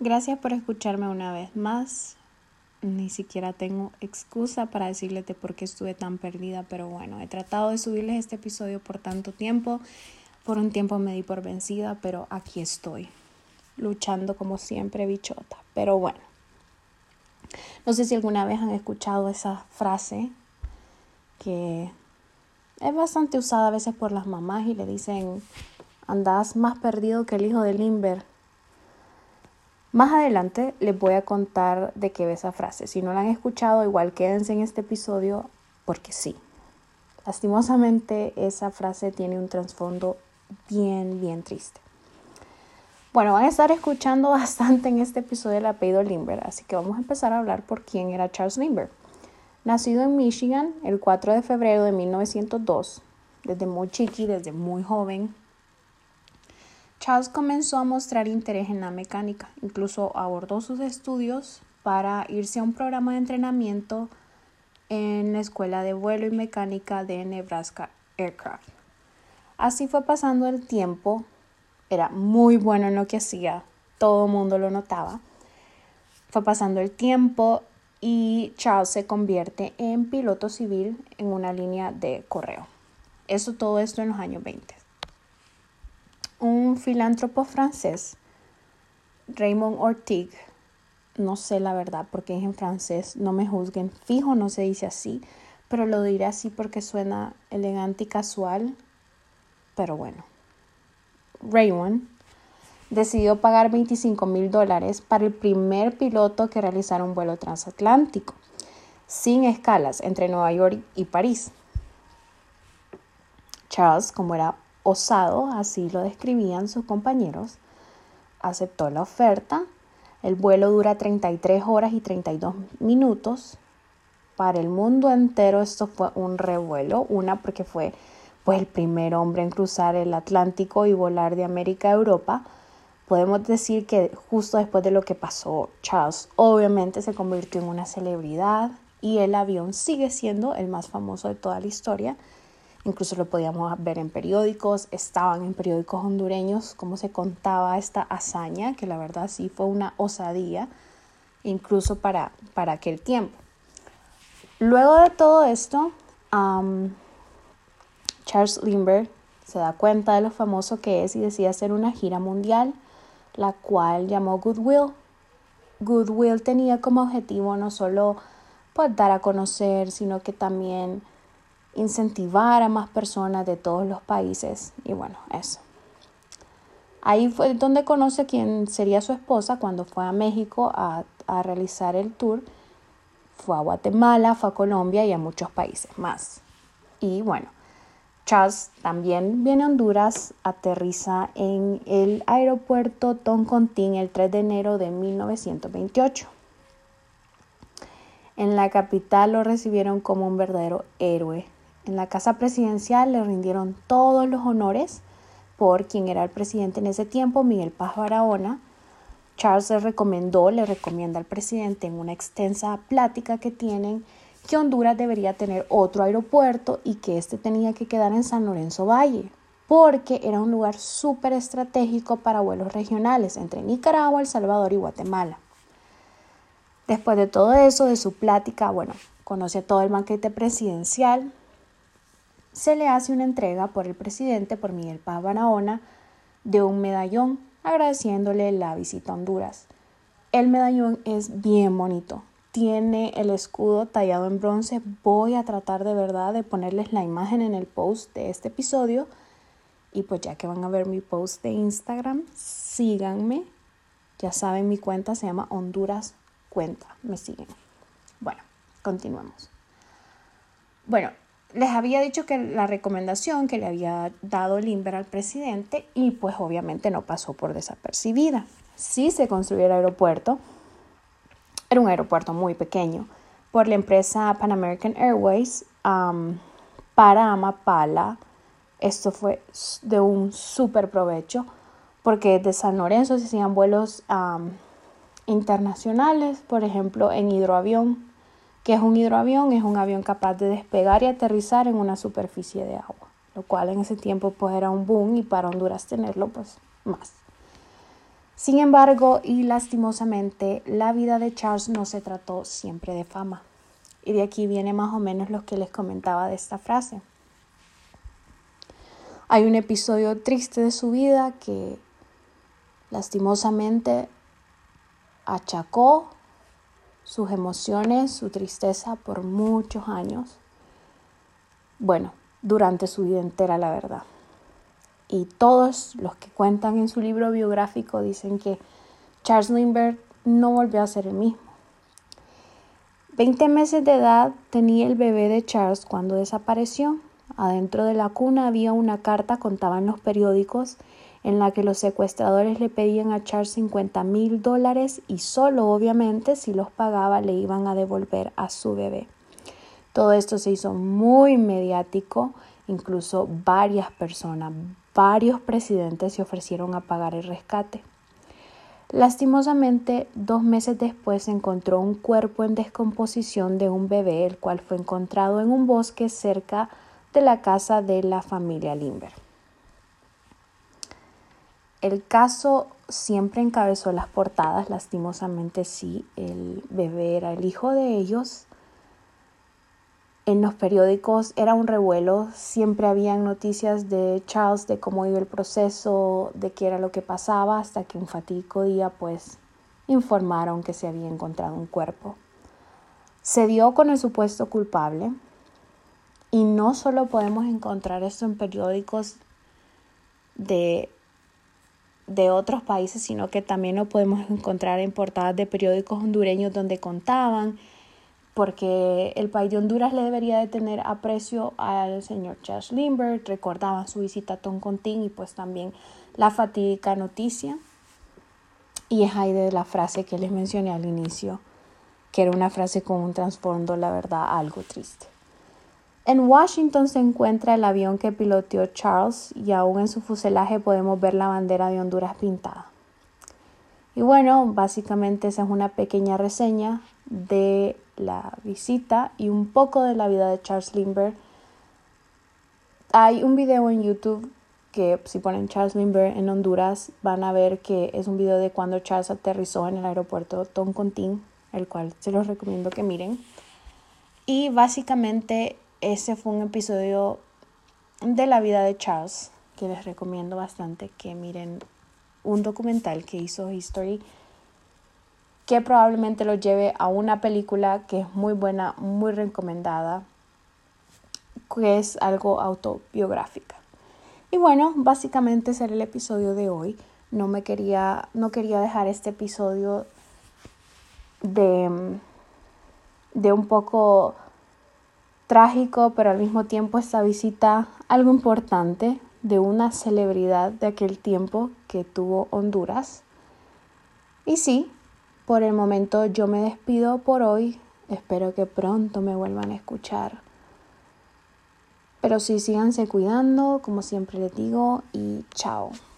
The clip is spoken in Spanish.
Gracias por escucharme una vez más. Ni siquiera tengo excusa para decirles de por qué estuve tan perdida, pero bueno, he tratado de subirles este episodio por tanto tiempo. Por un tiempo me di por vencida, pero aquí estoy, luchando como siempre, bichota. Pero bueno, no sé si alguna vez han escuchado esa frase que es bastante usada a veces por las mamás y le dicen, andas más perdido que el hijo de Limber más adelante les voy a contar de qué ve esa frase. Si no la han escuchado, igual quédense en este episodio porque sí. Lastimosamente esa frase tiene un trasfondo bien, bien triste. Bueno, van a estar escuchando bastante en este episodio el apellido Limber, así que vamos a empezar a hablar por quién era Charles Limber. Nacido en Michigan el 4 de febrero de 1902, desde muy chiqui, desde muy joven, Charles comenzó a mostrar interés en la mecánica, incluso abordó sus estudios para irse a un programa de entrenamiento en la Escuela de Vuelo y Mecánica de Nebraska Aircraft. Así fue pasando el tiempo, era muy bueno en lo que hacía, todo el mundo lo notaba. Fue pasando el tiempo y Charles se convierte en piloto civil en una línea de correo. Eso todo esto en los años 20 un filántropo francés, Raymond Ortigue, no sé la verdad porque es en francés, no me juzguen, fijo no se dice así, pero lo diré así porque suena elegante y casual, pero bueno. Raymond decidió pagar 25 mil dólares para el primer piloto que realizara un vuelo transatlántico, sin escalas entre Nueva York y París. Charles, como era osado, así lo describían sus compañeros, aceptó la oferta. El vuelo dura 33 horas y 32 minutos. Para el mundo entero esto fue un revuelo, una porque fue pues, el primer hombre en cruzar el Atlántico y volar de América a Europa. Podemos decir que justo después de lo que pasó, Charles obviamente se convirtió en una celebridad y el avión sigue siendo el más famoso de toda la historia incluso lo podíamos ver en periódicos, estaban en periódicos hondureños cómo se contaba esta hazaña, que la verdad sí fue una osadía, incluso para, para aquel tiempo. Luego de todo esto, Charles Lindbergh se da cuenta de lo famoso que es y decide hacer una gira mundial, la cual llamó Goodwill. Goodwill tenía como objetivo no solo pues, dar a conocer, sino que también incentivar a más personas de todos los países y bueno, eso. Ahí fue donde conoce quién sería su esposa cuando fue a México a, a realizar el tour. Fue a Guatemala, fue a Colombia y a muchos países más. Y bueno, Charles también viene a Honduras, aterriza en el aeropuerto Toncontín el 3 de enero de 1928. En la capital lo recibieron como un verdadero héroe en la casa presidencial le rindieron todos los honores por quien era el presidente en ese tiempo, Miguel Paz Barahona. Charles le recomendó, le recomienda al presidente en una extensa plática que tienen que Honduras debería tener otro aeropuerto y que este tenía que quedar en San Lorenzo Valle, porque era un lugar súper estratégico para vuelos regionales entre Nicaragua, El Salvador y Guatemala. Después de todo eso, de su plática, bueno, conoce todo el banquete presidencial, se le hace una entrega por el presidente, por Miguel Paz Barahona, de un medallón agradeciéndole la visita a Honduras. El medallón es bien bonito. Tiene el escudo tallado en bronce. Voy a tratar de verdad de ponerles la imagen en el post de este episodio. Y pues ya que van a ver mi post de Instagram, síganme. Ya saben, mi cuenta se llama Honduras Cuenta. Me siguen. Bueno, continuamos. Bueno, les había dicho que la recomendación que le había dado Limber al presidente y pues obviamente no pasó por desapercibida. Sí se construyó el aeropuerto, era un aeropuerto muy pequeño, por la empresa Pan American Airways para Amapala. Esto fue de un súper provecho porque de San Lorenzo se hacían vuelos internacionales, por ejemplo en hidroavión que es un hidroavión, es un avión capaz de despegar y aterrizar en una superficie de agua, lo cual en ese tiempo pues era un boom y para Honduras tenerlo pues más. Sin embargo, y lastimosamente, la vida de Charles no se trató siempre de fama. Y de aquí viene más o menos lo que les comentaba de esta frase. Hay un episodio triste de su vida que lastimosamente achacó sus emociones, su tristeza por muchos años. Bueno, durante su vida entera, la verdad. Y todos los que cuentan en su libro biográfico dicen que Charles Lindbergh no volvió a ser el mismo. Veinte meses de edad tenía el bebé de Charles cuando desapareció. Adentro de la cuna había una carta, contaban los periódicos, en la que los secuestradores le pedían a Charles 50 mil dólares y solo obviamente si los pagaba le iban a devolver a su bebé. Todo esto se hizo muy mediático, incluso varias personas, varios presidentes se ofrecieron a pagar el rescate. Lastimosamente, dos meses después se encontró un cuerpo en descomposición de un bebé, el cual fue encontrado en un bosque cerca de la casa de la familia Limber. El caso siempre encabezó las portadas, lastimosamente sí, el bebé era el hijo de ellos. En los periódicos era un revuelo, siempre habían noticias de Charles, de cómo iba el proceso, de qué era lo que pasaba, hasta que un fatídico día pues informaron que se había encontrado un cuerpo. Se dio con el supuesto culpable y no solo podemos encontrar esto en periódicos de de otros países, sino que también lo podemos encontrar en portadas de periódicos hondureños donde contaban, porque el país de Honduras le debería de tener aprecio al señor Charles Lindbergh, recordaban su visita a Toncontín y pues también la fatídica noticia. Y es ahí de la frase que les mencioné al inicio, que era una frase con un trasfondo, la verdad, algo triste. En Washington se encuentra el avión que piloteó Charles y aún en su fuselaje podemos ver la bandera de Honduras pintada. Y bueno, básicamente esa es una pequeña reseña de la visita y un poco de la vida de Charles Lindbergh. Hay un video en YouTube que si ponen Charles Lindbergh en Honduras van a ver que es un video de cuando Charles aterrizó en el aeropuerto Toncontín, el cual se los recomiendo que miren. Y básicamente ese fue un episodio de la vida de Charles que les recomiendo bastante que miren un documental que hizo History que probablemente lo lleve a una película que es muy buena, muy recomendada, que es algo autobiográfica. Y bueno, básicamente ese era el episodio de hoy. No me quería, no quería dejar este episodio de, de un poco trágico, pero al mismo tiempo esta visita algo importante de una celebridad de aquel tiempo que tuvo Honduras. Y sí, por el momento yo me despido por hoy. Espero que pronto me vuelvan a escuchar. Pero sí, síganse cuidando, como siempre les digo, y chao.